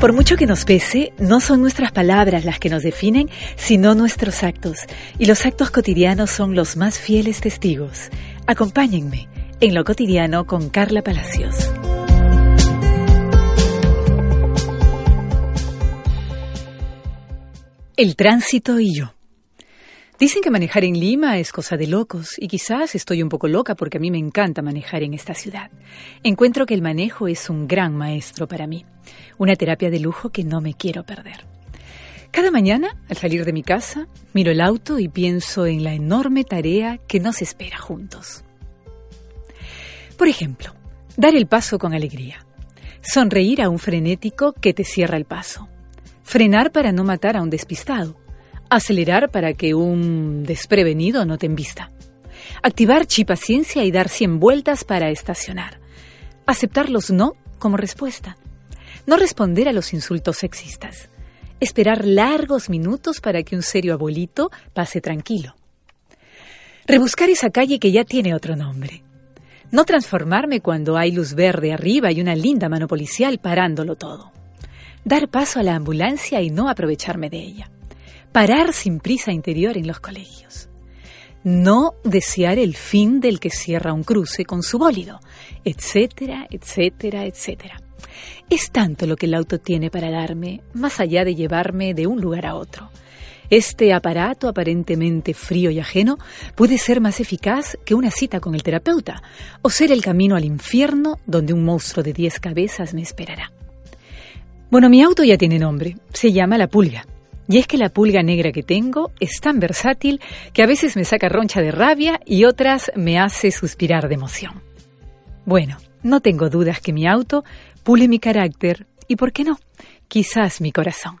Por mucho que nos pese, no son nuestras palabras las que nos definen, sino nuestros actos. Y los actos cotidianos son los más fieles testigos. Acompáñenme en lo cotidiano con Carla Palacios. El tránsito y yo. Dicen que manejar en Lima es cosa de locos y quizás estoy un poco loca porque a mí me encanta manejar en esta ciudad. Encuentro que el manejo es un gran maestro para mí, una terapia de lujo que no me quiero perder. Cada mañana, al salir de mi casa, miro el auto y pienso en la enorme tarea que nos espera juntos. Por ejemplo, dar el paso con alegría, sonreír a un frenético que te cierra el paso, frenar para no matar a un despistado, Acelerar para que un desprevenido no te embista. Activar paciencia y dar 100 vueltas para estacionar. Aceptar los no como respuesta. No responder a los insultos sexistas. Esperar largos minutos para que un serio abuelito pase tranquilo. Rebuscar esa calle que ya tiene otro nombre. No transformarme cuando hay luz verde arriba y una linda mano policial parándolo todo. Dar paso a la ambulancia y no aprovecharme de ella parar sin prisa interior en los colegios. No desear el fin del que cierra un cruce con su bólido, etcétera, etcétera, etcétera. Es tanto lo que el auto tiene para darme, más allá de llevarme de un lugar a otro. Este aparato aparentemente frío y ajeno puede ser más eficaz que una cita con el terapeuta o ser el camino al infierno donde un monstruo de diez cabezas me esperará. Bueno, mi auto ya tiene nombre, se llama La Pulga. Y es que la pulga negra que tengo es tan versátil que a veces me saca roncha de rabia y otras me hace suspirar de emoción. Bueno, no tengo dudas que mi auto pule mi carácter y, ¿por qué no? Quizás mi corazón.